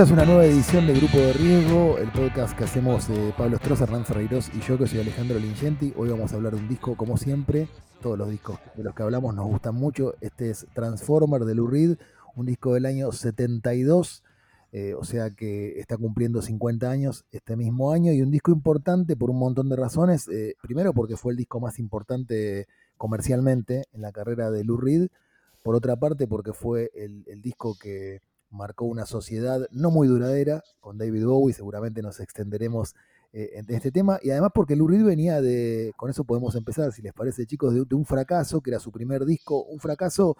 Esta es una nueva edición de Grupo de Riesgo, el podcast que hacemos eh, Pablo Stroza, Hernán Ferreiros y yo, que soy Alejandro Lingenti. Hoy vamos a hablar de un disco, como siempre, todos los discos de los que hablamos nos gustan mucho. Este es Transformer de Lou Reed, un disco del año 72, eh, o sea que está cumpliendo 50 años este mismo año y un disco importante por un montón de razones. Eh, primero porque fue el disco más importante comercialmente en la carrera de Lou Reed. Por otra parte porque fue el disco que marcó una sociedad no muy duradera con David Bowie, seguramente nos extenderemos eh, en este tema, y además porque Lou Reed venía de, con eso podemos empezar, si les parece chicos, de, de, un fracaso, que era su primer disco, un fracaso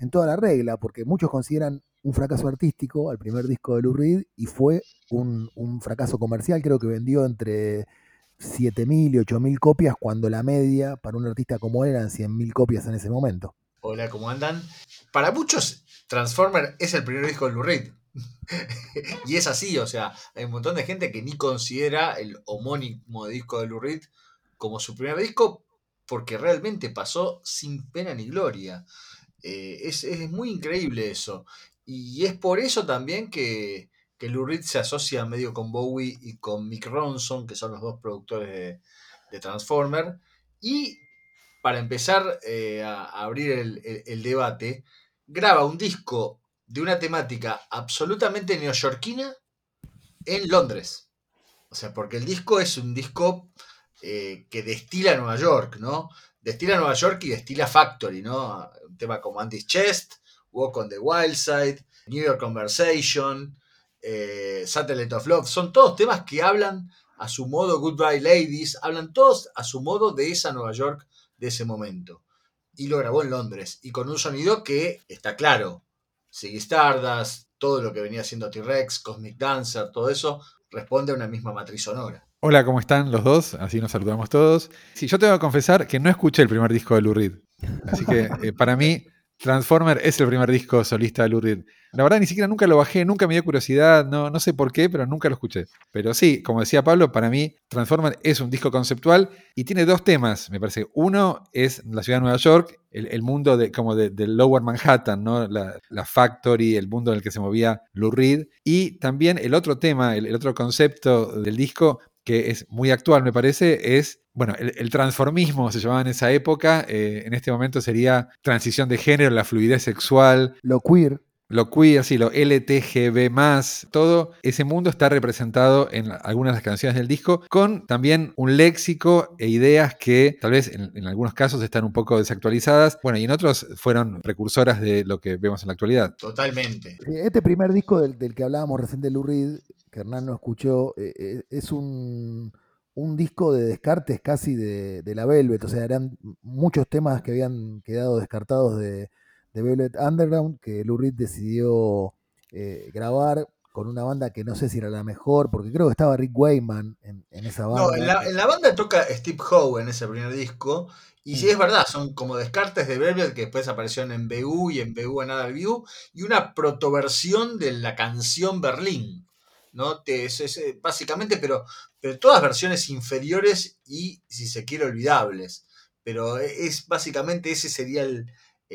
en toda la regla, porque muchos consideran un fracaso artístico al primer disco de Lou Reed, y fue un, un fracaso comercial, creo que vendió entre 7.000 y 8.000 copias, cuando la media para un artista como él eran 100.000 copias en ese momento. Hola, ¿cómo andan? Para muchos Transformer es el primer disco de Lou Reed. y es así, o sea, hay un montón de gente que ni considera el homónimo disco de Lou Reed como su primer disco porque realmente pasó sin pena ni gloria. Eh, es, es, muy increíble eso. Y es por eso también que, que Lou Reed se asocia medio con Bowie y con Mick Ronson, que son los dos productores de, de Transformer. Y para empezar eh, a, abrir el debate, graba un disco de una temática absolutamente neoyorquina en Londres. O sea, porque el disco es un disco eh, que destila Nueva York, ¿no? Destila Nueva York y destila Factory, ¿no? Un tema como Andy's Chest, Walk on the Wild Side, New York Conversation, eh, Satellite of Love. Son todos temas que hablan a su modo Goodbye Ladies, hablan todos a su modo de esa Nueva York de ese momento y lo grabó en Londres. Y con un sonido que está claro. Ziggy Stardust, todo lo que venía haciendo T-Rex, Cosmic Dancer, todo eso responde a una misma matriz sonora. Hola, ¿cómo están los dos? Así nos saludamos todos. Sí, yo tengo que confesar que no escuché el primer disco de Lou Reed. Así que eh, para mí Transformer es el primer disco solista de Lou Reed. La verdad, ni siquiera nunca lo bajé, nunca me dio curiosidad, no, no sé por qué, pero nunca lo escuché. Pero sí, como decía Pablo, para mí Transformer es un disco conceptual y tiene dos temas, me parece. Uno es la ciudad de Nueva York, el, mundo de, como de, de, Lower Manhattan, ¿no? La, factory, el mundo en el que se movía Lou Reed. Y también el otro tema, el otro concepto del disco que es muy actual, me parece, es, bueno, el, transformismo se llamaba en esa época, eh, en este momento sería transición de género, la fluidez sexual. Lo queer. Lo queer, sí, lo LTGB, todo ese mundo está representado en algunas de las canciones del disco, con también un léxico e ideas que tal vez en, en algunos casos están un poco desactualizadas, bueno, y en otros fueron precursoras de lo que vemos en la actualidad. Totalmente. Este primer disco del, del que hablábamos recién de Lou Reed, que Hernán no escuchó, eh, es un, un, disco de descartes casi de, de, la Velvet, o sea, eran muchos temas que habían quedado descartados de, de Velvet Underground, que Lou Reed decidió eh, grabar con una banda que no sé si era la mejor, porque creo que estaba Rick Wayman en, en esa banda. No, en la, en la, banda toca Steve Howe en ese primer disco, y sí es verdad, son como descartes de Velvet que después aparecieron en BU y en BU en Other View, y una protoversión de la canción Berlín. ¿no? Te, es, es, básicamente, pero, pero todas versiones inferiores y, si se quiere, olvidables. Pero es básicamente ese sería el,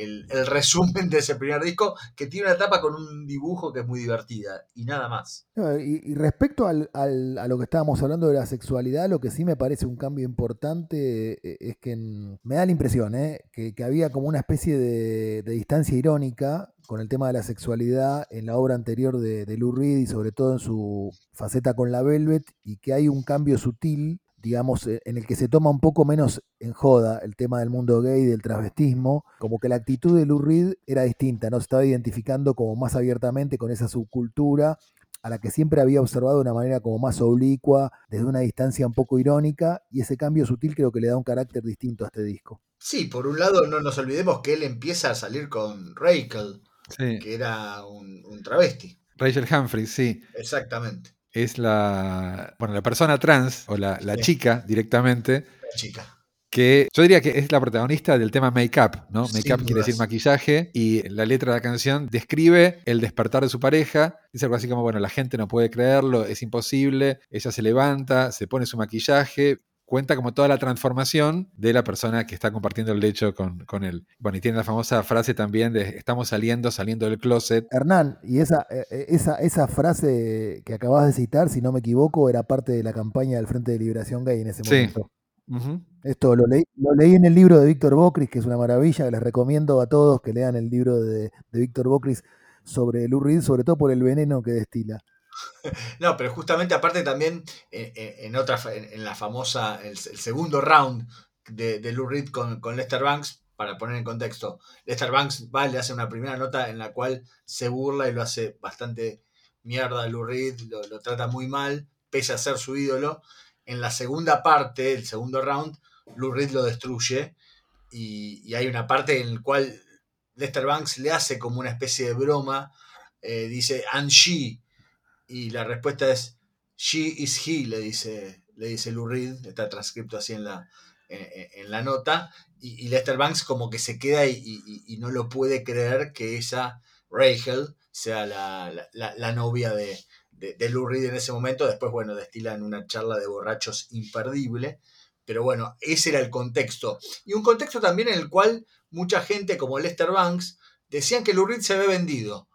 el, resumen de ese primer disco, que tiene una tapa con un dibujo que es muy divertida y nada más. Y, respecto al, a lo que estábamos hablando de la sexualidad, lo que sí me parece un cambio importante eh, es que en, me da la impresión ¿eh? que, que, había como una especie de, de, distancia irónica con el tema de la sexualidad en la obra anterior de, de Lou Reed y sobre todo en su faceta con la Velvet y que hay un cambio sutil digamos, en el que se toma un poco menos en joda el tema del mundo gay, del travestismo, como que la actitud de Lou Reed era distinta, ¿no? Se estaba identificando como más abiertamente con esa subcultura a la que siempre había observado de una manera como más oblicua, desde una distancia un poco irónica, y ese cambio sutil creo que le da un carácter distinto a este disco. Sí, por un lado no nos olvidemos que él empieza a salir con Rachel, sí. que era un, un travesti. Rachel Humphrey, sí. Exactamente es la, bueno, la persona trans o la, la sí. chica directamente. La chica. Que yo diría que es la protagonista del tema Make Up, ¿no? Make Up quiere decir maquillaje y la letra de la canción describe el despertar de su pareja. Dice algo así como, bueno, la gente no puede creerlo, es imposible. Ella se levanta, se pone su maquillaje, cuenta como toda la transformación de la persona que está compartiendo el lecho con, con él. Bueno, y tiene la famosa frase también de estamos saliendo, saliendo del closet. Hernán, y esa, eh, eh, esa, esa frase que acabas de citar, si no me equivoco, era parte de la campaña del Frente de Liberación Gay en ese momento. Esto lo leí, lo leí en el libro de Víctor Bocris, que es una maravilla, les recomiendo a todos que lean el libro de, de Víctor Bocris sobre Lou Reed, sobre todo por el veneno que destila. No, pero justamente aparte también eh, eh, en, otra, en, la famosa, el, segundo round de, de Lou Reed con, Lester Banks, para poner en contexto, Lester Banks va, le hace una primera nota en la cual se burla y lo hace bastante mierda a Lou Reed, lo, trata muy mal, pese a ser su ídolo. En la segunda parte, el segundo round, Lou Reed lo destruye y, y hay una parte en la cual Lester Banks le hace como una especie de broma, eh, dice, and she, y la respuesta es, she is he, le dice, le dice Lou Reed, está transcrito así en la, en, la nota, y, Lester Banks como que se queda y, no lo puede creer que esa Rachel sea la, novia de, de, Lou Reed en ese momento, después, bueno, destilan una charla de borrachos imperdible, pero bueno, ese era el contexto. Y un contexto también en el cual mucha gente como Lester Banks decían que Lou Reed se había vendido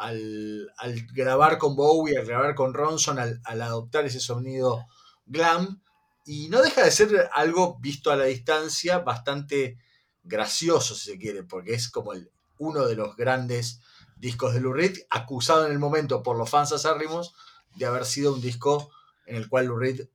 al, grabar con Bowie, al grabar con Ronson, al, adoptar ese sonido glam. Y no deja de ser algo visto a la distancia bastante gracioso, si se quiere, porque es como el, uno de los grandes discos de Lou acusado en el momento por los fans acérrimos de haber sido un disco en el cual Lou Reed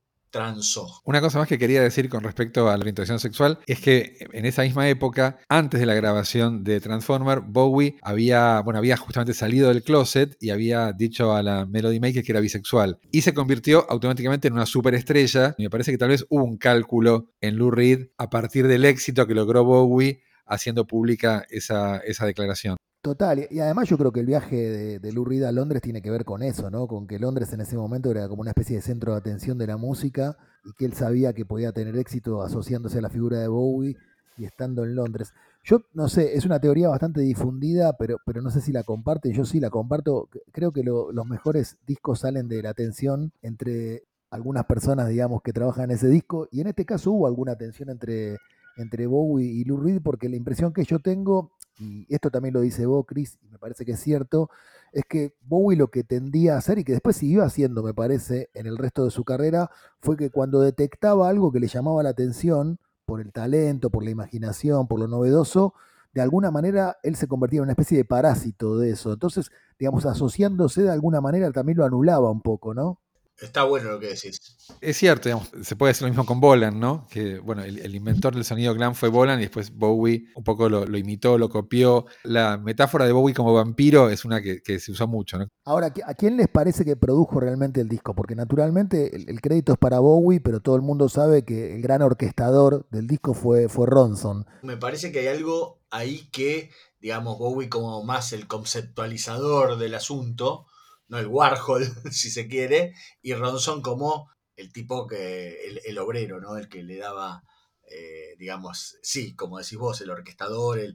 una cosa más que quería decir con respecto a la orientación sexual es que en esa misma época, antes de la grabación de Transformer, Bowie había, bueno, había justamente salido del closet y había dicho a la Melody Maker que era bisexual. Y se convirtió automáticamente en una superestrella. Y me parece que tal vez hubo un cálculo en Lou Reed a partir del éxito que logró Bowie haciendo pública esa, esa declaración. Total, y además yo creo que el viaje de, de Lou Reed a Londres tiene que ver con eso, ¿no? Con que Londres en ese momento era como una especie de centro de atención de la música y que él sabía que podía tener éxito asociándose a la figura de Bowie y estando en Londres. Yo no sé, es una teoría bastante difundida, pero, pero no sé si la comparte. Yo sí la comparto. Creo que los mejores discos salen de la tensión entre algunas personas, digamos, que trabajan en ese disco. Y en este caso hubo alguna tensión entre, entre Bowie y Lou Reed, porque la impresión que yo tengo y esto también lo dice vos, Chris, y me parece que es cierto, es que Bowie lo que tendía a hacer y que después siguió haciendo, me parece, en el resto de su carrera, fue que cuando detectaba algo que le llamaba la atención, por el talento, por la imaginación, por lo novedoso, de alguna manera él se convertía en una especie de parásito de eso. Entonces, digamos, asociándose de alguna manera también lo anulaba un poco, ¿no? Está bueno lo que decís. Es cierto, se puede decir lo mismo con Bolan, ¿no? Que bueno, el, inventor del sonido glam fue Bolan y después Bowie un poco lo, imitó, lo copió. La metáfora de Bowie como vampiro es una que, se usó mucho, ¿no? Ahora, ¿a quién les parece que produjo realmente el disco? Porque naturalmente el, crédito es para Bowie, pero todo el mundo sabe que el gran orquestador del disco fue, fue Ronson. Me parece que hay algo ahí que, digamos, Bowie como más el conceptualizador del asunto no el Warhol, si se quiere, y Ronson como el tipo que, el, obrero, ¿no? El que le daba, eh, digamos, sí, como decís vos, el orquestador, el,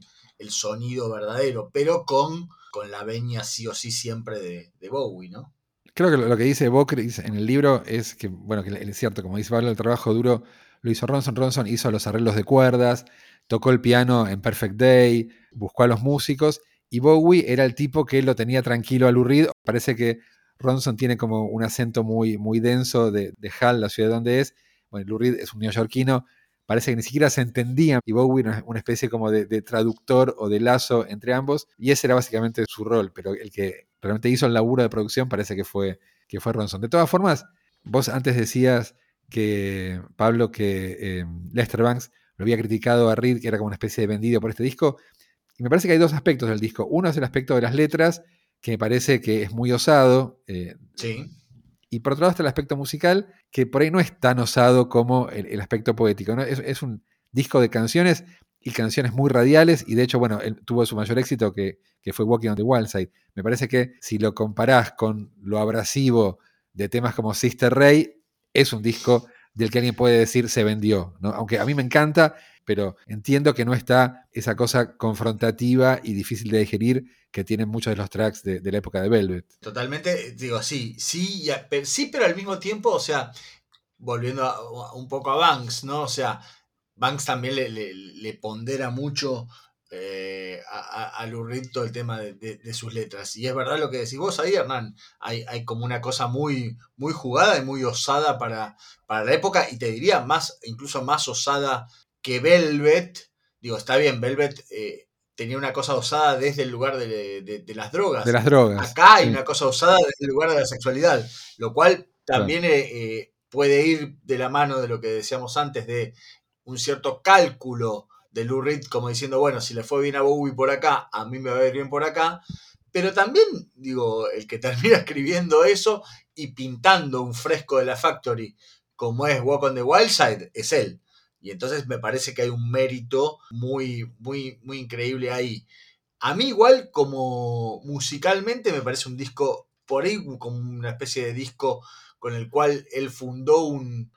sonido verdadero, pero con, con la veña sí o sí siempre de, Bowie, ¿no? Creo que lo, que dice Bowie en el libro es que, bueno, que es cierto, como dice Pablo, el trabajo duro lo hizo Ronson. Ronson hizo los arreglos de cuerdas, tocó el piano en Perfect Day, buscó a los músicos y Bowie era el tipo que lo tenía tranquilo al Reed. Parece que Ronson tiene como un acento muy, muy denso de, de Hall, la ciudad donde es. Bueno, Lou Reed es un neoyorquino. Parece que ni siquiera se entendían y Bowie era una especie como de, traductor o de lazo entre ambos. Y ese era básicamente su rol. Pero el que realmente hizo el laburo de producción parece que fue, que fue Ronson. De todas formas, vos antes decías que Pablo, que eh, Lester Banks lo había criticado a Reed, que era como una especie de vendido por este disco. Y me parece que hay dos aspectos del disco. Uno es el aspecto de las letras, que me parece que es muy osado. Eh, sí. Y por otro lado está el aspecto musical, que por ahí no es tan osado como el, aspecto poético. Es, un disco de canciones y canciones muy radiales. Y de hecho, bueno, él tuvo su mayor éxito que, fue Walking on the Wild Side. Me parece que si lo comparás con lo abrasivo de temas como Sister Ray, es un disco del que alguien puede decir se vendió. ¿no? Aunque a mí me encanta pero entiendo que no está esa cosa confrontativa y difícil de digerir que tienen muchos de los tracks de, la época de Velvet. Totalmente, digo, sí, sí, sí, pero al mismo tiempo, o sea, volviendo un poco a Banks, ¿no? O sea, Banks también le, pondera mucho eh, a, a, el tema de, de- de sus letras. Y es verdad lo que decís vos ahí, Hernán. Hay, hay como una cosa muy, muy jugada y muy osada para, para la época. Y te diría más, incluso más osada que Velvet. Digo, está bien, Velvet eh, tenía una cosa osada desde el lugar de, de- de las drogas. De las drogas. Acá hay una cosa usada desde el lugar de la sexualidad, lo cual también eh, eh, puede ir de la mano de lo que decíamos antes, de un cierto cálculo de Lou Reed, como diciendo, bueno, si le fue bien a Bowie por acá, a mí me va a ir bien por acá. Pero también, digo, el que termina escribiendo eso y pintando un fresco de la Factory como es Walk on the Wild Side, es él. Y entonces me parece que hay un mérito muy, muy, muy increíble ahí. A mí igual como musicalmente me parece un disco, por ahí como una especie de disco con el cual él fundó un,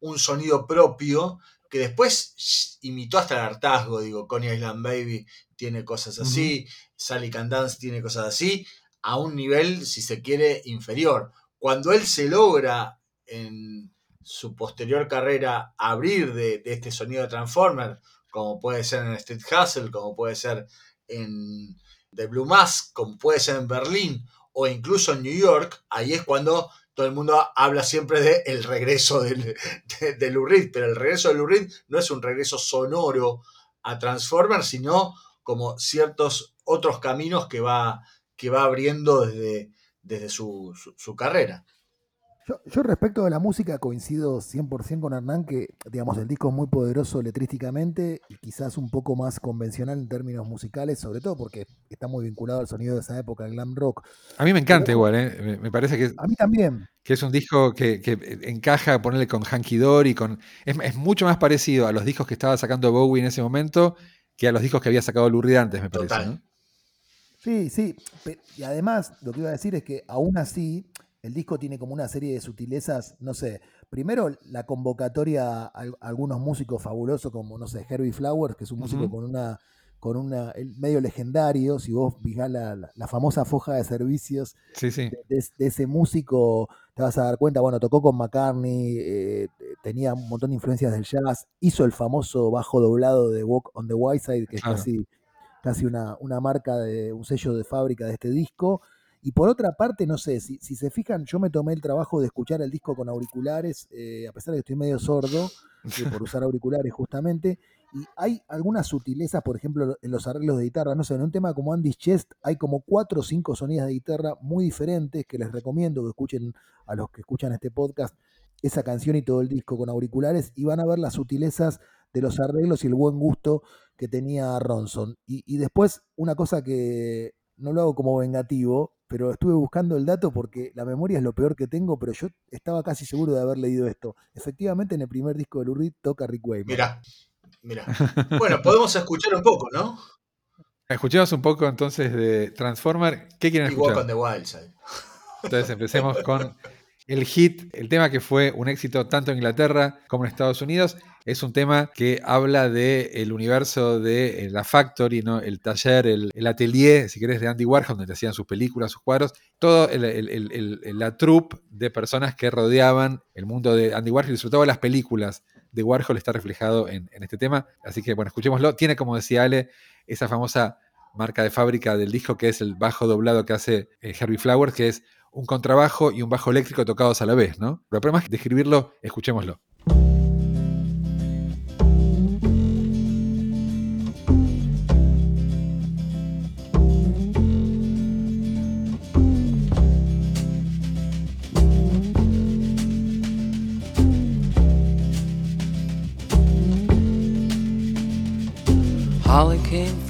un sonido propio que después imitó hasta el hartazgo, digo, Coney Island Baby tiene cosas así, Sally Can Dance tiene cosas así, a un nivel, si se quiere, inferior. Cuando él se logra en su posterior carrera abrir de, este sonido de Transformer, como puede ser en Street Hustle, como puede ser en The Blue Mask, como puede ser en Berlín o incluso en New York, ahí es cuando todo el mundo habla siempre de el regreso del, de, de Lou Reed, pero el regreso de Lou Reed no es un regreso sonoro a Transformers, sino como ciertos otros caminos que va, que va abriendo desde, desde su, su carrera. Yo, yo, respecto de la música coincido 100% con Hernán que, digamos, el disco es muy poderoso letrísticamente y quizás un poco más convencional en términos musicales, sobre todo porque está muy vinculado al sonido de esa época, el glam rock. A mí me encanta Pero, igual, ¿eh? me, me, parece que... A mí también. Que es un disco que, que encaja, ponerle con Hanky Dory, con... Es, es, mucho más parecido a los discos que estaba sacando Bowie en ese momento que a los discos que había sacado Lou Reed antes, me parece. ¿no? Sí, sí. Y además, lo que iba a decir es que aún así el disco tiene como una serie de sutilezas, no sé, primero la convocatoria a, algunos músicos fabulosos como, no sé, Herbie Flowers, que es un músico uh -huh. con una con una medio legendario, si vos fijás la, la, la, famosa foja de servicios sí, sí. De, de, de, ese músico, te vas a dar cuenta, bueno, tocó con McCartney, eh, tenía un montón de influencias del jazz, hizo el famoso bajo doblado de Walk on the White Side, que es casi, casi una, una marca, de un sello de fábrica de este disco, y por otra parte, no sé, si, si, se fijan, yo me tomé el trabajo de escuchar el disco con auriculares, eh, a pesar de que estoy medio sordo eh, por usar auriculares justamente, y hay algunas sutilezas, por ejemplo, en los arreglos de guitarra, no sé, en un tema como Andy's Chest hay como cuatro o cinco sonidos de guitarra muy diferentes que les recomiendo que escuchen a los que escuchan este podcast esa canción y todo el disco con auriculares y van a ver las sutilezas de los arreglos y el buen gusto que tenía Ronson. Y después, una cosa que no lo hago como vengativo, pero estuve buscando el dato porque la memoria es lo peor que tengo, pero yo estaba casi seguro de haber leído esto. Efectivamente, en el primer disco de Lou Reed toca Rick Wayman. Mira, mira. Bueno, podemos escuchar un poco, ¿no? Escuchemos un poco entonces de Transformer. ¿Qué quieren escuchar? Walk on the Wild Side. Entonces empecemos con el hit, el tema que fue un éxito tanto en Inglaterra como en Estados Unidos. Es un tema que habla del el universo de eh, la factory, ¿no? el taller, el, el, atelier, si querés, de Andy Warhol, donde hacían sus películas, sus cuadros. Todo el, la troupe de personas que rodeaban el mundo de Andy Warhol y sobre todo las películas de Warhol está reflejado en, este tema. Así que, bueno, escuchémoslo. Tiene, como decía Ale, esa famosa marca de fábrica del disco que es el bajo doblado que hace eh, Herbie Flowers, que es un contrabajo y un bajo eléctrico tocados a la vez, ¿no? Pero para más describirlo, escuchémoslo.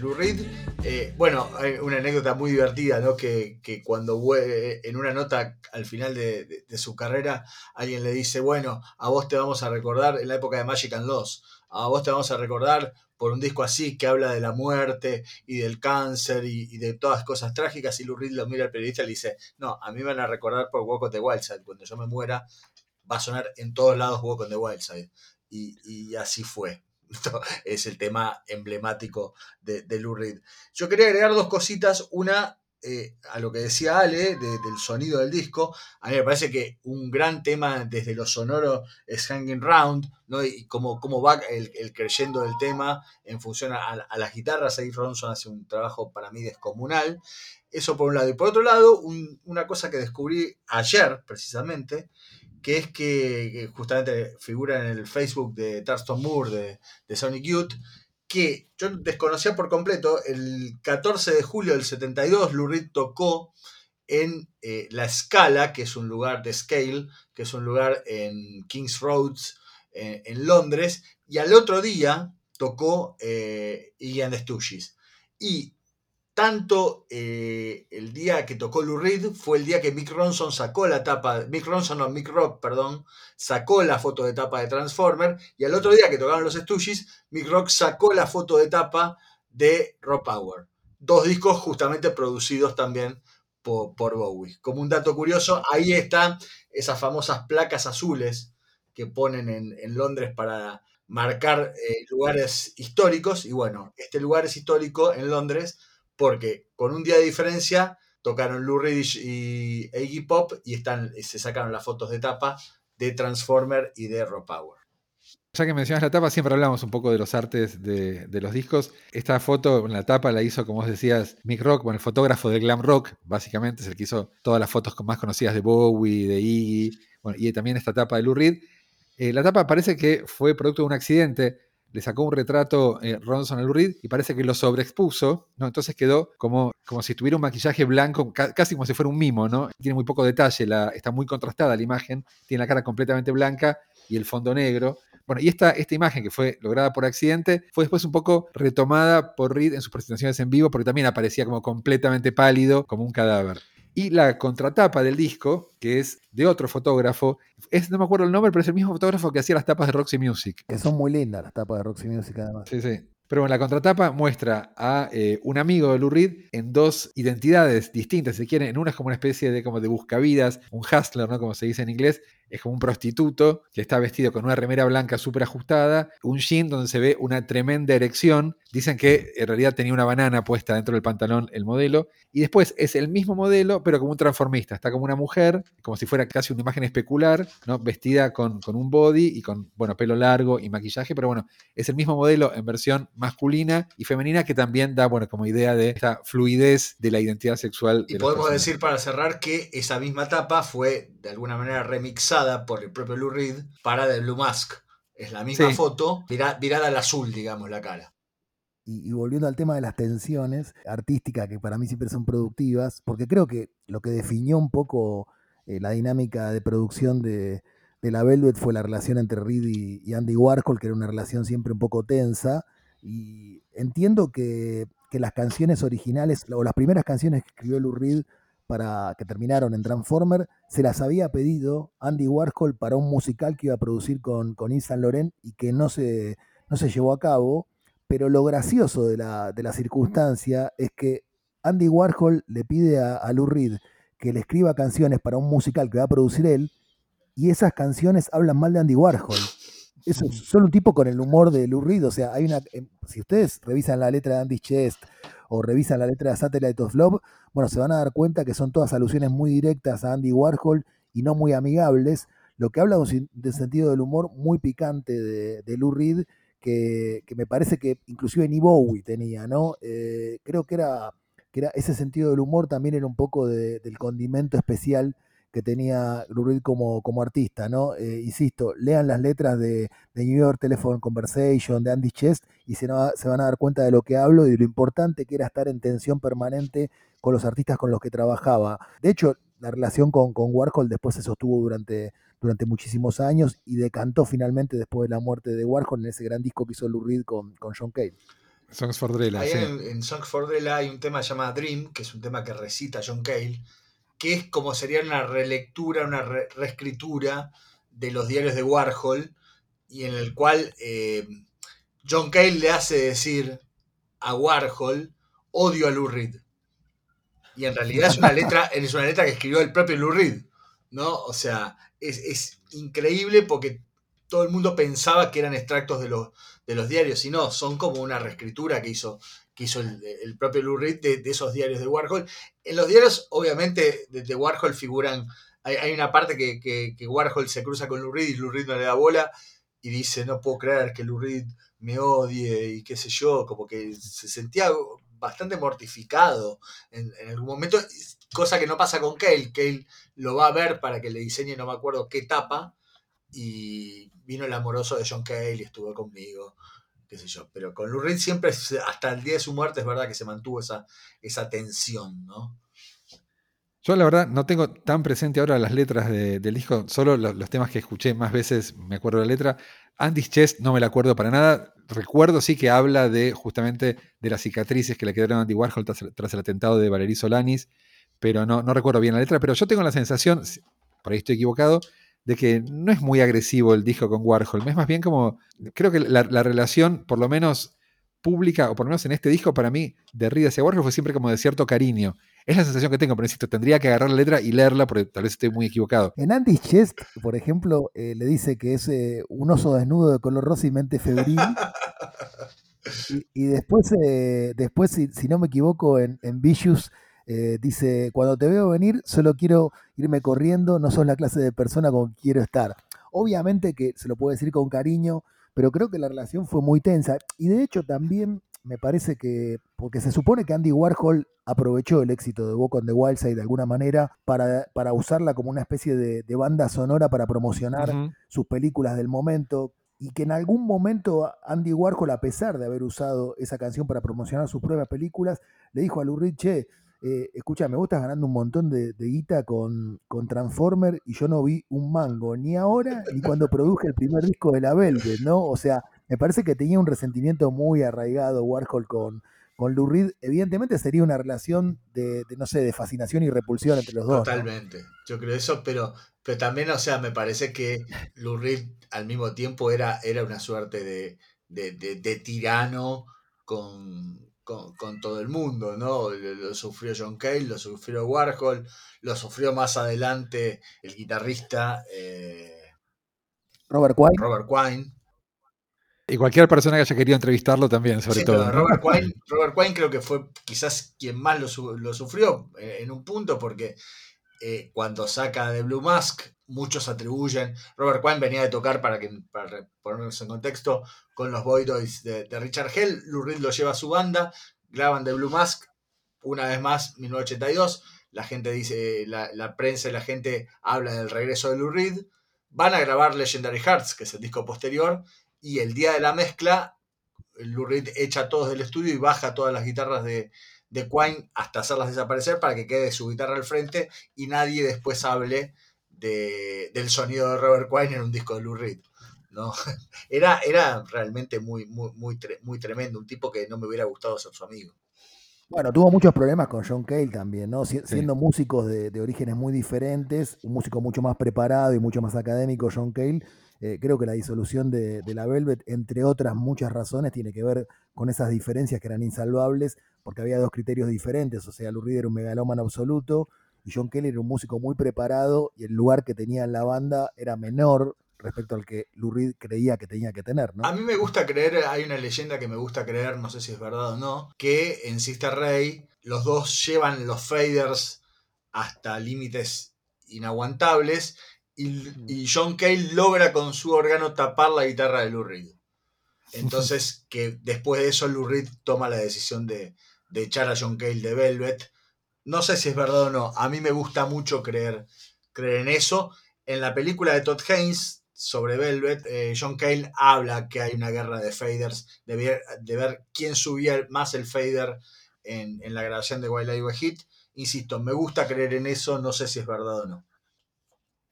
Lou Reed. Eh, bueno, hay una anécdota muy divertida, ¿no? Que, que cuando vue- en una nota al final de, su carrera, alguien le dice, bueno, a vos te vamos a recordar en la época de Magic and Loss, a vos te vamos a recordar por un disco así que habla de la muerte y del cáncer y, de todas cosas trágicas, y Lou Reed lo mira al periodista y le dice, no, a mí me van a recordar por Walk on the Wild Side, cuando yo me muera va a sonar en todos lados Walk on the y así fue. Es el tema emblemático de, de Lou Reed. Yo quería agregar dos cositas. Una, eh, a lo que decía Ale, de- del sonido del disco. A mí me parece que un gran tema desde lo sonoro es Hanging Round, ¿no? Y cómo, cómo va el, el creyendo del tema en función a, las guitarras. Ahí Ronson hace un trabajo para mí descomunal. Eso por un lado. Y por otro lado, un- una cosa que descubrí ayer, precisamente, que es que, justamente figura en el Facebook de Tarston Moore de, de Sonic Youth, que yo desconocía por completo, el 14 de julio del 72 Lou Reed tocó en eh, La Scala, que es un lugar de Scale, que es un lugar en King's Roads, en Londres, y al otro día tocó eh, the Stooges. Y tanto eh, el día que tocó Lou Reed fue el día que Mick Ronson sacó la tapa, Mick Ronson, no, Mick Rock, perdón, sacó la foto de tapa de Transformer, y al otro día que tocaron los Stooges, Mick Rock sacó la foto de tapa de Raw Power. Dos discos justamente producidos también por, Bowie. Como un dato curioso, ahí están esas famosas placas azules que ponen en, en Londres para marcar eh, lugares históricos. Y bueno, este lugar es histórico en Londres porque con un día de diferencia tocaron Lou Reed y Iggy Pop y están, se sacaron las fotos de tapa de Transformer y de Raw Power. Ya que mencionas la tapa, siempre hablamos un poco de los artes de, de los discos. Esta foto en la tapa la hizo, como vos decías, Mick Rock, bueno, el fotógrafo del glam rock, básicamente, es el que hizo todas las fotos más conocidas de Bowie, de Iggy, y también esta tapa de Lou Reed. Eh, la tapa parece que fue producto de un accidente. Le sacó un retrato eh, Ronson a Lou Reed y parece que lo sobreexpuso, ¿no? Entonces quedó como, como si tuviera un maquillaje blanco, ca- casi como si fuera un mimo, ¿no? Tiene muy poco detalle, está muy contrastada la imagen, tiene la cara completamente blanca y el fondo negro. Bueno, y esta, esta imagen que fue lograda por accidente fue después un poco retomada por Reed en sus presentaciones en vivo, porque también aparecía como completamente pálido, como un cadáver. Y la contratapa del disco, que es de otro fotógrafo, es, no me acuerdo el nombre, pero es el mismo fotógrafo que hacía las tapas de Roxy Music. Que son muy lindas las tapas de Roxy Music además. Sí, sí. Pero bueno, la contratapa muestra a eh, un amigo de Lou Reed en dos identidades distintas, si quieren. En una es como una especie de, como de buscavidas, un hustler, ¿no? Como se dice en inglés. Es como un prostituto que está vestido con una remera blanca súper ajustada, un jean donde se ve una tremenda erección. Dicen que en realidad tenía una banana puesta dentro del pantalón el modelo. Y después es el mismo modelo, pero como un transformista. Está como una mujer, como si fuera casi una imagen especular, ¿no? Vestida con, con un body y con, bueno, pelo largo y maquillaje, pero bueno, es el mismo modelo en versión masculina y femenina que también da, bueno, como idea de esta fluidez de la identidad sexual. Y de podemos decir para cerrar que esa misma tapa fue de alguna manera remixada por el propio Lou Reed para The Blue Mask. Es la misma Sí. foto, vira- virada al azul, digamos, la cara. Y, y volviendo al tema de las tensiones artísticas, que para mí siempre son productivas, porque creo que lo que definió un poco eh, la dinámica de producción de, de la Velvet fue la relación entre Reed y, y Andy Warhol, que era una relación siempre un poco tensa. Y entiendo que, que las canciones originales, o las primeras canciones que escribió Lou Reed para que terminaron en Transformer, se las había pedido Andy Warhol para un musical que iba a producir con, con Yves Saint y que no se, no se llevó a cabo. Pero lo gracioso de la, de la circunstancia es que Andy Warhol le pide a, a Lou Reed que le escriba canciones para un musical que va a producir él, y esas canciones hablan mal de Andy Warhol. Es solo un tipo con el humor de Lou Reed. O sea, hay una. em, Si ustedes revisan la letra de Andy Chest o revisan la letra de Satellite of Love, bueno, se van a dar cuenta que son todas alusiones muy directas a Andy Warhol y no muy amigables, lo que habla de un, sin- de un sentido del humor muy picante de, de Lou Reed, que, que me parece que inclusive ni Bowie tenía, ¿no? Eh, creo que era, que era ese sentido del humor también era un poco de- del condimento especial que tenía Lou Reed como, como artista, ¿no? Eh, insisto, lean las letras de, de New York Telephone Conversation, de Andy Chest, y se, no- se van a dar cuenta de lo que hablo y de lo importante que era estar en tensión permanente con los artistas con los que trabajaba. De hecho, la relación con, con Warhol después se sostuvo durante, durante muchísimos años y decantó finalmente después de la muerte de Warhol en ese gran disco que hizo Lou Reed con, con John Cale. Songs for Drella, Ahí sí. en, en Songs for Drella hay un tema llamado Dream, que es un tema que recita John Cale, que es como sería una relectura, una re- reescritura de los diarios de Warhol, y en el cual eh, John Cale le hace decir a Warhol, odio a Lou Reed. Y en realidad es una letra, es una letra que escribió el propio Lou Reed, ¿no? O sea, es, es increíble porque todo el mundo pensaba que eran extractos de los, de los diarios, y no, son como una reescritura que hizo, que hizo el, propio Lou Reed de, esos diarios de Warhol. En los diarios, obviamente, de, Warhol figuran, hay, una parte que, Warhol se cruza con Lou Reed y Lou Reed no le da bola y dice, no puedo creer que Lou Reed me odie y qué sé yo, como que se sentía bastante mortificado en, en algún momento, cosa que no pasa con Cale, Cale lo va a ver para que le diseñe no me acuerdo qué tapa y vino el amoroso de John Cale y estuvo conmigo, qué sé yo, pero con Lou siempre, hasta el día de su muerte, es verdad que se mantuvo esa, esa tensión, ¿no? Yo la verdad no tengo tan presente ahora las letras de- del disco, solo lo- los, temas que escuché más veces me acuerdo la letra. Andy's Chest no me la acuerdo para nada. Recuerdo sí que habla de justamente de las cicatrices que le quedaron a Andy Warhol tras, el atentado de Valerie Solanis, pero no, no recuerdo bien la letra, pero yo tengo la sensación, por ahí estoy equivocado, de que no es muy agresivo el disco con Warhol, es más bien como, creo que la, la relación, por lo menos pública, o por lo menos en este disco, para mí, de Reed hacia Warhol fue siempre como de cierto cariño. Es la sensación que tengo, pero insisto, tendría que agarrar la letra y leerla porque tal vez estoy muy equivocado. En Andy's Chest, por ejemplo, eh, le dice que es eh, un oso desnudo de color rosa y mente febril. Y, y después, eh, después si, si no me equivoco, en, en Vicious eh, dice, cuando te veo venir, solo quiero irme corriendo, no sos la clase de persona con quien quiero estar. Obviamente que se lo puede decir con cariño, pero creo que la relación fue muy tensa. Y de hecho también me parece que, porque se supone que Andy Warhol aprovechó el éxito de Walk on the Wild Side de alguna manera para, para usarla como una especie de, de banda sonora para promocionar sus películas del momento y que en algún momento Andy Warhol, a pesar de haber usado esa canción para promocionar sus propias películas, le dijo a Lou Reed, che, eh, escucha, me vos estás ganando un montón de, de guita con, con Transformer y yo no vi un mango, ni ahora ni cuando produje el primer disco de la Velvet, ¿no? O sea, me parece que tenía un resentimiento muy arraigado Warhol con, con Lou Reed. Evidentemente sería una relación de, no sé, de fascinación y repulsión entre los dos. Totalmente, yo creo eso, pero, pero también, o sea, me parece que Lou Reed al mismo tiempo era, era una suerte de- de tirano con, con, con todo el mundo, ¿no? Lo, lo sufrió John Cale, lo sufrió Warhol, lo sufrió más adelante el guitarrista eh, Robert Quine. Robert Quine. Y cualquier persona que haya querido entrevistarlo también, sobre Sí, todo. Robert, Quine, Robert Quine creo que fue quizás quien más lo, su- lo sufrió eh, en un punto porque eh, cuando saca de Blue Mask, muchos atribuyen. Robert Quine venía de tocar, para, que, para ponernos en contexto, con los Boydoys de, Richard Hell. Lou Reed lo lleva a su banda, graban de Blue Mask, una vez más, 1982. La gente dice, la, la prensa y la gente habla del regreso de Lou Reed. Van a grabar Legendary Hearts, que es el disco posterior, y el día de la mezcla, Lou Reed echa a todos del estudio y baja todas las guitarras de, de Quine hasta hacerlas desaparecer para que quede su guitarra al frente y nadie después hable de- del sonido de Robert Quine en un disco de Lou Reed. ¿no? Era, era realmente muy, muy, muy, tre- muy tremendo, un tipo que no me hubiera gustado ser su amigo. Bueno, tuvo muchos problemas con John Cale también, ¿no? Si- Sí. Siendo músicos de, de orígenes muy diferentes, un músico mucho más preparado y mucho más académico, John Cale, eh, creo que la disolución de, de la Velvet, entre otras muchas razones, tiene que ver con esas diferencias que eran insalvables, porque había dos criterios diferentes, o sea, Lou Reed era un megalómano absoluto y John Cale era un músico muy preparado y el lugar que tenía en la banda era menor respecto al que Lou Reed creía que tenía que tener, ¿no? A mí me gusta creer, hay una leyenda que me gusta creer, no sé si es verdad o no, que en Sister Ray los dos llevan los faders hasta límites inaguantables y, y John Cale logra con su órgano tapar la guitarra de Lou Reed. Entonces, que después de eso Lou Reed toma la decisión de, de echar a John Cale de Velvet. No sé si es verdad o no. A mí me gusta mucho creer, creer en eso. En la película de Todd Haynes sobre Velvet, eh, John Cale habla que hay una guerra de faders, de ver, quién subía más el fader en, en la grabación de Wild Eye Hit. Insisto, me gusta creer en eso, no sé si es verdad o no.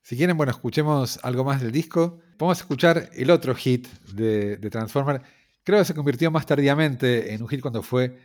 Si quieren, bueno, escuchemos algo más del disco. Vamos a escuchar el otro hit de, de Transformer. Creo que se convirtió más tardíamente en un hit cuando fue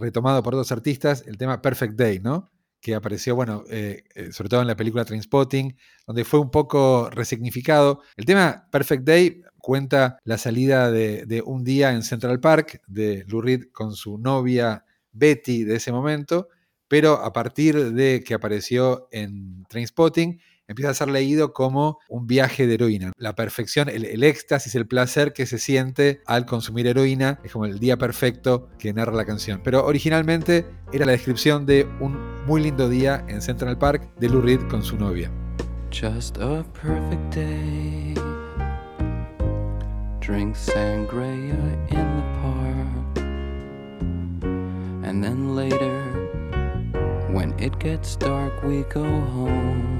retomado por dos artistas, el tema Perfect Day, ¿no? Que apareció, bueno, eh, eh, sobre todo en la película Trainspotting, donde fue un poco resignificado. El tema Perfect Day cuenta la salida de, de un día en Central Park de Lou Reed con su novia Betty de ese momento, pero a partir de que apareció en Trainspotting, empieza a ser leído como un viaje de heroína. La perfección, el, éxtasis, el placer que se siente al consumir heroína, es como el día perfecto que narra la canción. Pero originalmente era la descripción de un muy lindo día en Central Park de Lou Reed con su novia. Just a perfect day. Drink sangria in the park. And then later, when it gets dark, we go home.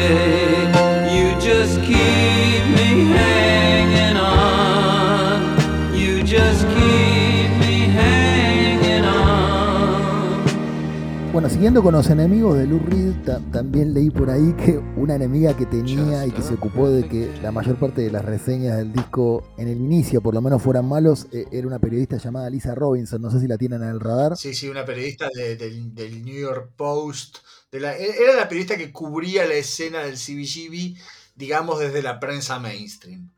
day. You just keep me hanging on. You just keep me hanging on. Bueno, siguiendo con los enemigos de Lou Reed, ta- también leí por ahí que una enemiga que tenía y que se ocupó de que la mayor parte de las reseñas del disco en el inicio por lo menos fueran malos, eh, era una periodista llamada Lisa Robinson, no sé si la tienen en el radar. Sí, sí, una periodista de- del, del New York Post. E, era la periodista que cubría la escena del CBGB, digamos, desde la prensa mainstream.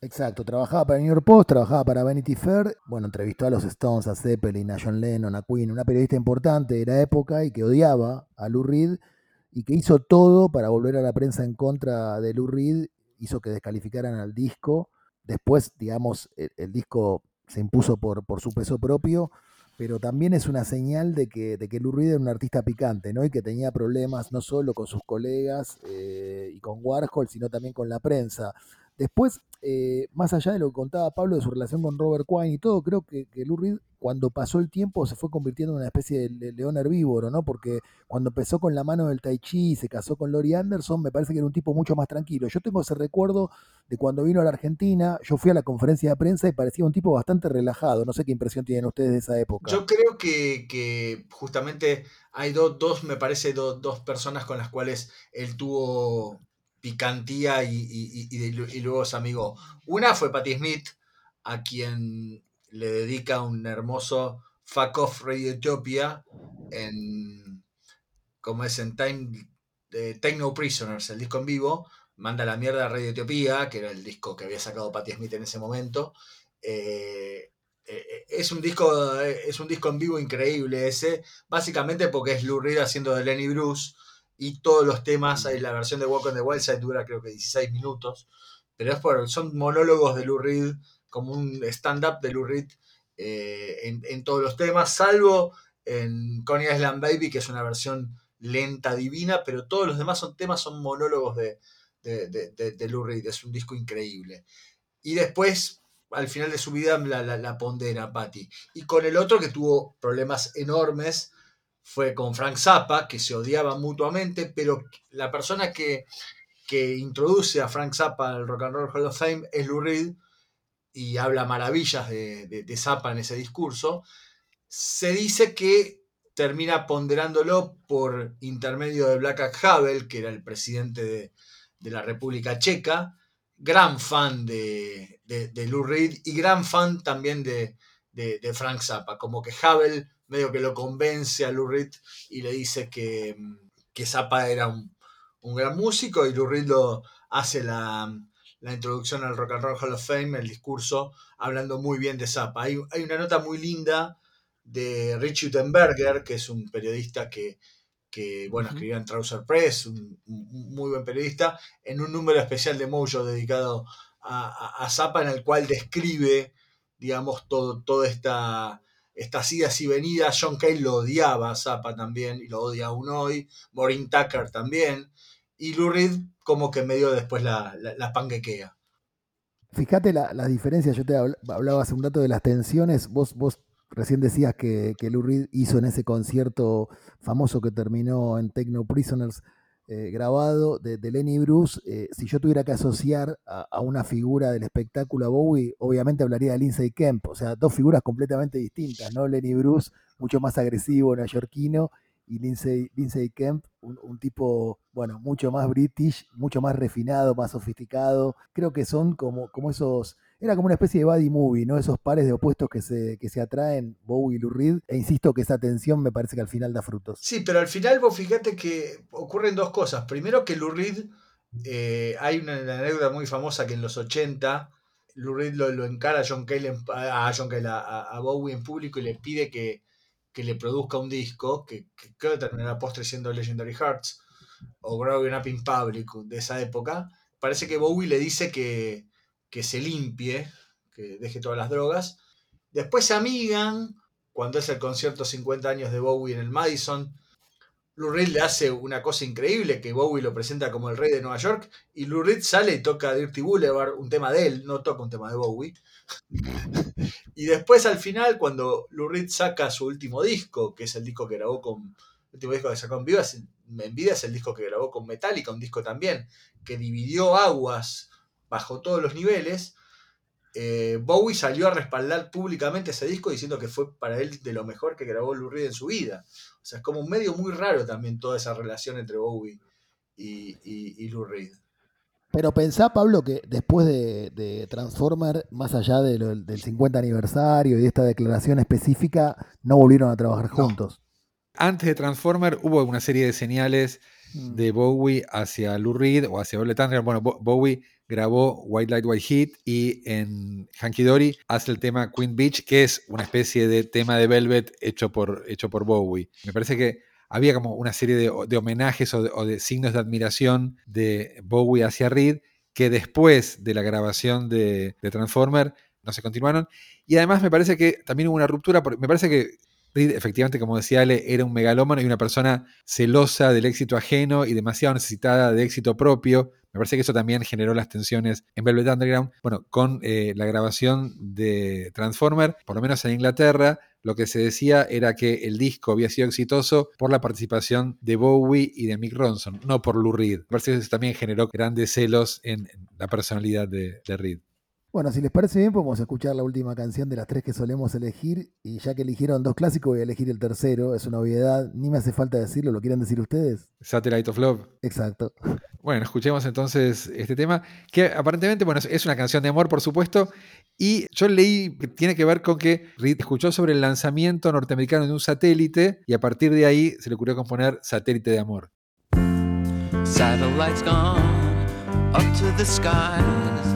Exacto, trabajaba para New York Post, trabajaba para Vanity Fair, bueno, entrevistó a los Stones, a Zeppelin, a John Lennon, a Queen, una periodista importante de la época y que odiaba a Lou Reed y que hizo todo para volver a la prensa en contra de Lou Reed, hizo que descalificaran al disco. Después, digamos, el, el disco se impuso por, por su peso propio, pero también es una señal de que, de que Lou Reed era un artista picante, ¿no? Y que tenía problemas no solo con sus colegas eh, y con Warhol, sino también con la prensa. Después, eh, más allá de lo que contaba Pablo de su relación con Robert Quine y todo, creo que, que Lou Reed, cuando pasó el tiempo, se fue convirtiendo en una especie de, león herbívoro, ¿no? Porque cuando empezó con la mano del Tai Chi y se casó con Lori Anderson, me parece que era un tipo mucho más tranquilo. Yo tengo ese recuerdo de cuando vino a la Argentina, yo fui a la conferencia de prensa y parecía un tipo bastante relajado. No sé qué impresión tienen ustedes de esa época. Yo creo que, justamente hay do- dos, me parece, do- dos personas con las cuales él tuvo picantía y, y- y- y luego se amigó. Una fue Patti Smith, a quien le dedica un hermoso Fuck Off Radiotopia en, como es en Time, eh, Take No Prisoners, el disco en vivo, manda la mierda a Radiotopía, que era el disco que había sacado Patti Smith en ese momento. Eh, eh, es un disco eh, es un disco en vivo increíble ese básicamente porque es Lou Reed haciendo de Lenny Bruce y todos los temas la versión de Walk on the Wild Side dura creo que 16 minutos pero es por son monólogos de Lou Reed como un stand up de Lou Reed eh, en, en todos los temas salvo en Coney Island Baby que es una versión lenta divina pero todos los demás son temas son monólogos de de, de, de, de Lou Reed es un disco increíble y después al final de su vida la, la, la pondera Patty. Y con el otro que tuvo problemas enormes fue con Frank Zappa, que se odiaban mutuamente, pero la persona que, que introduce a Frank Zappa al Rock and Roll Hall of Fame es Lou Reed y habla maravillas de, de, Zappa en ese discurso. Se dice que termina ponderándolo por intermedio de Black Havel, que era el presidente de, de la República Checa, gran fan de, de, de, Lou Reed y gran fan también de, de, Frank Zappa. Como que Havel medio que lo convence a Lou Reed y le dice que, que Zappa era un, un gran músico y Lou Reed lo hace la, la introducción al Rock and Roll Hall of Fame, el discurso, hablando muy bien de Zappa. Hay, hay una nota muy linda de Rich Utenberger, que es un periodista que, que bueno, Ujú. escribió en Trouser Press, un, un muy buen periodista, en un número especial de Mojo dedicado a, a, a Zappa, en el cual describe, digamos, todo, toda esta, estas idas y venidas. John Cale lo odiaba a Zappa también, y lo odia aún hoy. Maureen Tucker también. Y Lou Reed como que medio después la, la, la panquequea. Fíjate la, las diferencias, yo te habl- hablaba hace un rato de las tensiones, vos, vos recién decías que, que Lou Reed hizo en ese concierto famoso que terminó en Techno Prisoners eh, grabado de, Lenny Bruce, eh, si yo tuviera que asociar a, a una figura del espectáculo a Bowie, obviamente hablaría de Lindsay Kemp, o sea, dos figuras completamente distintas, ¿no? Lenny Bruce, mucho más agresivo, neoyorquino, y Lindsay, Lindsay Kemp, un, un tipo, bueno, mucho más british, mucho más refinado, más sofisticado. Creo que son como, como esos, era como una especie de buddy movie, ¿no? Esos pares de opuestos que se, que se atraen, Bowie y Lou Reed. E insisto que esa tensión me parece que al final da frutos. Sí, pero al final vos fíjate que ocurren dos cosas. Primero que Lou Reed, eh, hay una, anécdota muy famosa que en los 80 Lou Reed lo, encara a John Cale, en- a Bowie en público y le pide que, que le produzca un disco, que, que creo que terminará postre siendo Legendary Hearts o Growing Up in Public de esa época. Parece que Bowie le dice que, que se limpie, que deje todas las drogas. Después se amigan, cuando es el concierto 50 años de Bowie en el Madison. Lou Reed le hace una cosa increíble, que Bowie lo presenta como el rey de Nueva York, y Lou Reed sale y toca Dirty Boulevard, un tema de él, no toca un tema de Bowie. y después al final, cuando Lou Reed saca su último disco, que es el disco que grabó con. El último disco que sacó en Viva, es, en Vida es el disco que grabó con Metallica, un disco también, que dividió aguas bajo todos los niveles. Eh, Bowie salió a respaldar públicamente ese disco diciendo que fue para él de lo mejor que grabó Lou Reed en su vida. O sea, es como un medio muy raro también toda esa relación entre Bowie y, y, y Lou Reed. Pero pensá, Pablo, que después de, de Transformer, más allá de lo- del 50 aniversario y de esta declaración específica, no volvieron a trabajar No. juntos. Antes de Transformer hubo una serie de señales. De Bowie hacia Lou Reed o hacia Velvet Underground. Bueno, Bo- Bowie grabó White Light, White Heat y en Hanky Dory hace el tema Queen Beach, que es una especie de tema de Velvet hecho por, hecho por Bowie. Me parece que había como una serie de, de homenajes o de, o de signos de admiración de Bowie hacia Reed que después de la grabación de, de Transformer no se continuaron. Y además me parece que también hubo una ruptura, porque me parece que Reed, efectivamente, como decía Ale, era un megalómano y una persona celosa del éxito ajeno y demasiado necesitada de éxito propio. Me parece que eso también generó las tensiones en Velvet Underground. Bueno, con eh, la grabación de Transformer, por lo menos en Inglaterra, lo que se decía era que el disco había sido exitoso por la participación de Bowie y de Mick Ronson, no por Lou Reed. Me parece que eso también generó grandes celos en, la personalidad de, de Reed. Bueno, si les parece bien, podemos escuchar la última canción de las tres que solemos elegir. Y ya que eligieron dos clásicos, voy a elegir el tercero. Es una obviedad, ni me hace falta decirlo. ¿Lo quieren decir ustedes? Satellite of Love. Exacto. Bueno, escuchemos entonces este tema, que aparentemente, bueno, es una canción de amor, por supuesto, y yo leí que tiene que ver con que Reed escuchó sobre el lanzamiento norteamericano de un satélite y a partir de ahí se le ocurrió componer Satélite de Amor. Satellites gone up to the skies.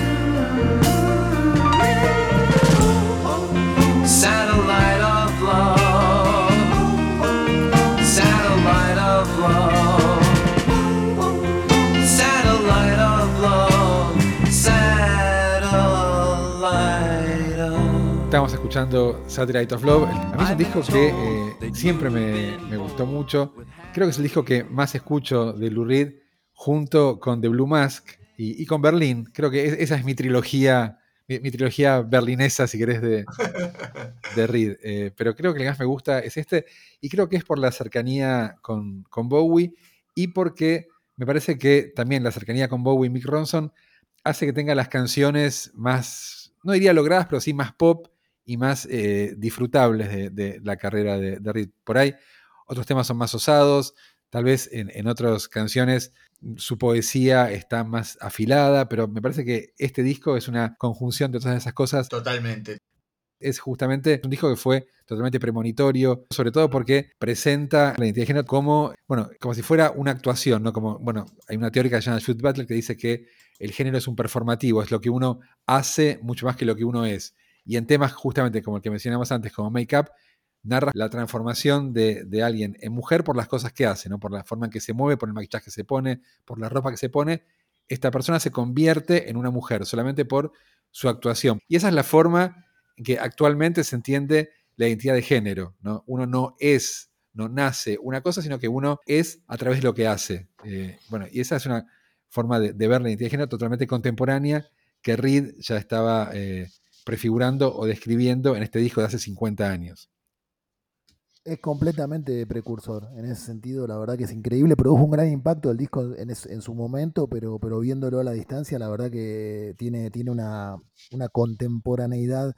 Escuchando Satellite of Love. A es un disco que eh, siempre me, gustó mucho. Creo que es el disco que más escucho de Lou Reed junto con The Blue Mask y, con Berlín. Creo que es, esa es mi trilogía, mi, trilogía berlinesa, si querés, de, Reed. Eh, pero creo que el que más me gusta es este. Y creo que es por la cercanía con Bowie y porque me parece que también la cercanía con Bowie y Mick Ronson hace que tenga las canciones más, no diría logradas, pero sí más pop y más eh, disfrutables de, de, la carrera de, de, Reed. Por ahí otros temas son más osados, tal vez en, en, otras canciones su poesía está más afilada, pero me parece que este disco es una conjunción de todas esas cosas. Totalmente. Es justamente un disco que fue totalmente premonitorio, sobre todo porque presenta la identidad de género como, bueno, como si fuera una actuación, ¿no? Como, bueno, hay una teórica que se llama Shoot Battle que dice que el género es un performativo, es lo que uno hace mucho más que lo que uno es. Y en temas justamente como el que mencionamos antes, como Make Up, narra la transformación de, alguien en mujer por las cosas que hace, ¿no? por la forma en que se mueve, por el maquillaje que se pone, por la ropa que se pone. Esta persona se convierte en una mujer solamente por su actuación. Y esa es la forma en que actualmente se entiende la identidad de género. ¿no? Uno no es, no nace una cosa, sino que uno es a través de lo que hace. Eh, bueno, y esa es una forma de, de, ver la identidad de género totalmente contemporánea que Reed ya estaba eh, prefigurando o describiendo en este disco de hace 50 años. Es completamente precursor en ese sentido, la verdad que es increíble, produjo un gran impacto el disco en, su momento, pero, pero viéndolo a la distancia, la verdad que tiene, tiene una, una contemporaneidad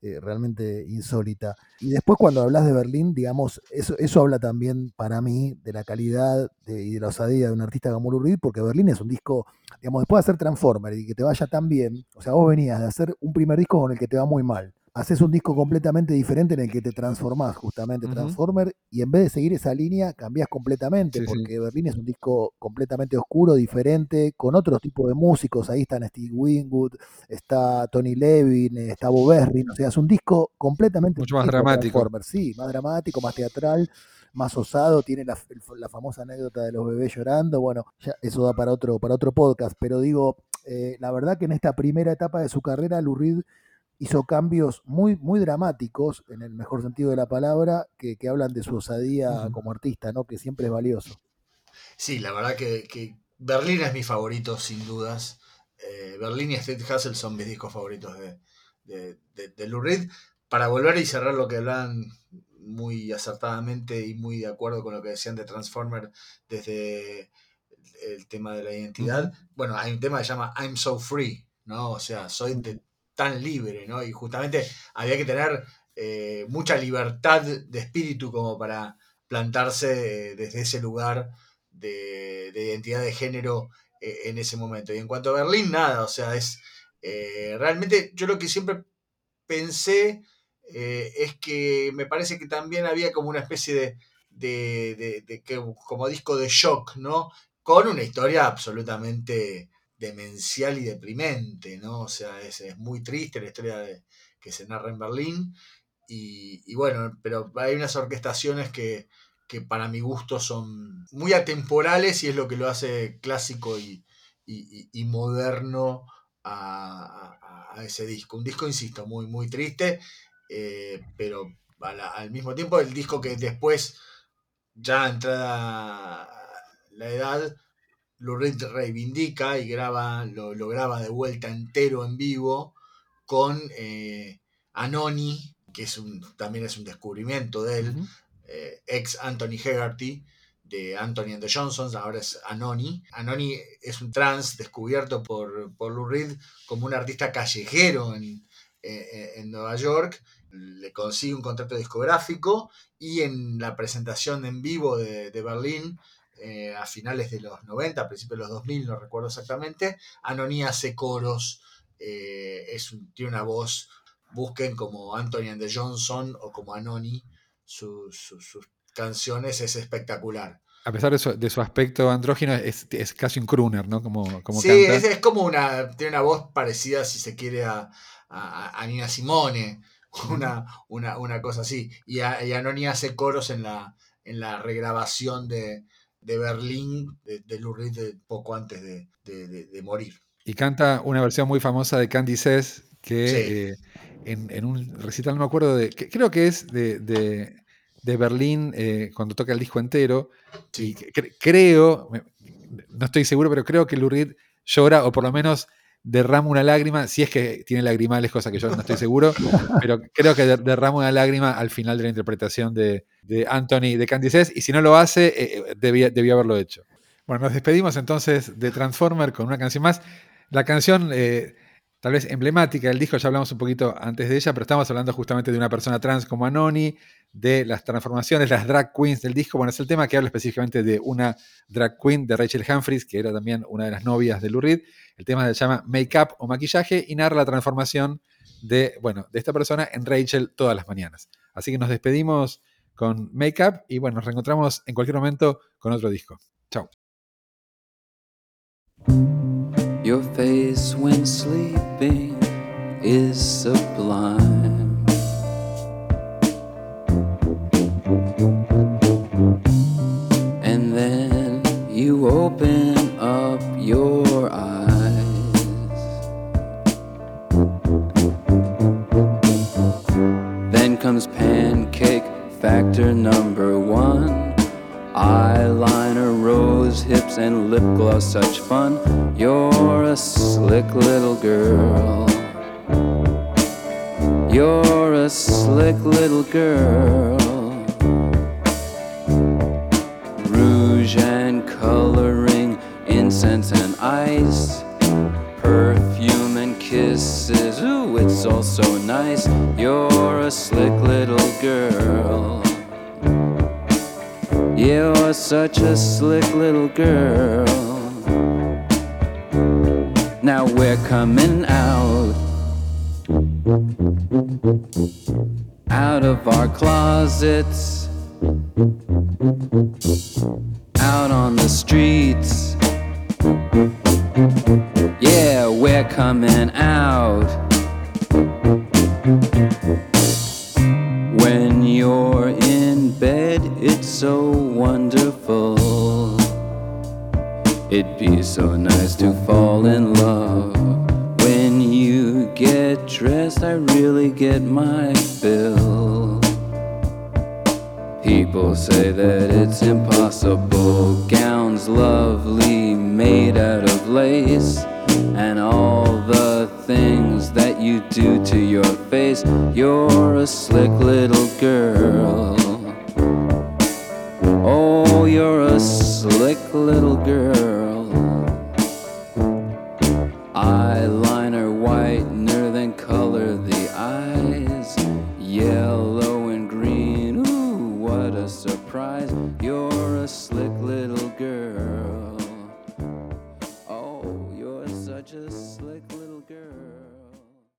eh, realmente insólita. Y después cuando hablas de Berlín, digamos, eso, eso habla también para mí de la calidad de, y de la osadía de un artista como Reed, porque Berlín es un disco, digamos, después de hacer Transformer y que te vaya tan bien, o sea, vos venías de hacer un primer disco con el que te va muy mal haces un disco completamente diferente en el que te transformás justamente uh -huh. Transformer y en vez de seguir esa línea cambias completamente sí, porque sí. Berlín es un disco completamente oscuro, diferente, con otro tipo de músicos, ahí están Steve Wingwood, está Tony Levin, está Bob Berrin, o sea, es un disco completamente mucho más dramático. Transformer, sí, más dramático, más teatral, más osado, tiene la, la, famosa anécdota de los bebés llorando, bueno, ya eso da para otro, para otro podcast, pero digo, eh, la verdad que en esta primera etapa de su carrera, Lou Reed hizo cambios muy, muy dramáticos, en el mejor sentido de la palabra, que, que hablan de su osadía uh -huh. como artista, ¿no? que siempre es valioso. Sí, la verdad que, que Berlín es mi favorito, sin dudas. Eh, Berlín y Street Hustle son mis discos favoritos de, de, de, de Lou Reed. Para volver y cerrar lo que hablan muy acertadamente y muy de acuerdo con lo que decían de Transformer desde el tema de la identidad. Uh -huh. Bueno, hay un tema que se llama I'm So Free, ¿no? O sea, soy de, tan libre, ¿no? Y justamente había que tener eh, mucha libertad de espíritu como para plantarse desde ese lugar de, de identidad de género eh, en ese momento. Y en cuanto a Berlín, nada, o sea, es eh, realmente yo lo que siempre pensé eh, es que me parece que también había como una especie de, de, de, de que, como disco de shock, ¿no? Con una historia absolutamente demencial y deprimente, ¿no? O sea, es, es muy triste la historia de, que se narra en Berlín. Y, bueno, pero hay unas orquestaciones que, que, para mi gusto son muy atemporales y es lo que lo hace clásico y, y, moderno a, ese disco. Un disco, insisto, muy, muy triste, eh, pero al mismo tiempo el disco que después, ya entrada la edad, lo reivindica y graba, lo, lo, graba de vuelta entero en vivo con eh, Anoni, que es un, también es un descubrimiento de él, uh -huh. eh, ex Anthony Hegarty, de Anthony and the Johnsons, ahora es Anoni. Anoni es un trans descubierto por, por Lou Reed como un artista callejero en, eh, en Nueva York, le consigue un contrato discográfico y en la presentación en vivo de, de Berlín eh, a finales de los 90, a principios de los 2000, no recuerdo exactamente, Anoni hace coros, eh, es un, tiene una voz, busquen como Anthony and the Johnson o como Anoni, su, su, sus canciones, es espectacular. A pesar de su, de su aspecto andrógino, es, es, casi un crooner, ¿no? Como, como sí, canta. Es, es, como una, tiene una voz parecida, si se quiere, a, a, a Nina Simone, una, una, una cosa así. Y, a, y Anoni hace coros en la, en la regrabación de, de Berlín de, de Lou Reed de poco antes de, de, de, morir. Y canta una versión muy famosa de Candy Says que sí. eh, en, en un recital, no me acuerdo de. que- creo que es de, de- de Berlín eh, cuando toca el disco entero. Y cre- creo, no estoy seguro, pero creo que Lou Reed llora o por lo menos derrama una lágrima. Si es que tiene lagrimales, cosa que yo no estoy seguro, pero creo que der- derrama una lágrima al final de la interpretación de, de Anthony de Candices. Y si no lo hace, eh, eh, debía, debió haberlo hecho. Bueno, nos despedimos entonces de Transformer con una canción más. La canción eh, tal vez emblemática del disco, ya hablamos un poquito antes de ella, pero estamos hablando justamente de una persona trans como Anoni, de las transformaciones, las drag queens del disco. Bueno, es el tema que habla específicamente de una drag queen de Rachel Humphries, que era también una de las novias de Lou Reed. El tema se llama Make Up o Maquillaje y narra la transformación de, bueno, de esta persona en Rachel todas las mañanas. Así que nos despedimos con Make Up y bueno, nos reencontramos en cualquier momento con otro disco. Chao. Your face when sleeping is sublime. And then you open up your eyes. Then comes pancake factor number one. Eyeliner, rose hips, and lip gloss, such fun. You're a slick little girl. You're a slick little girl. Rouge and coloring, incense and ice. Perfume and kisses, ooh, it's all so nice. You're a slick little girl. You're such a slick little girl. Now we're coming out. Out of our closets. Out on the streets. Yeah, we're coming out. Bed, it's so wonderful. It'd be so nice to fall in love. When you get dressed, I really get my fill. People say that it's impossible. Gowns lovely, made out of lace. And all the things that you do to your face. You're a slick little girl. Oh, you're a slick little girl.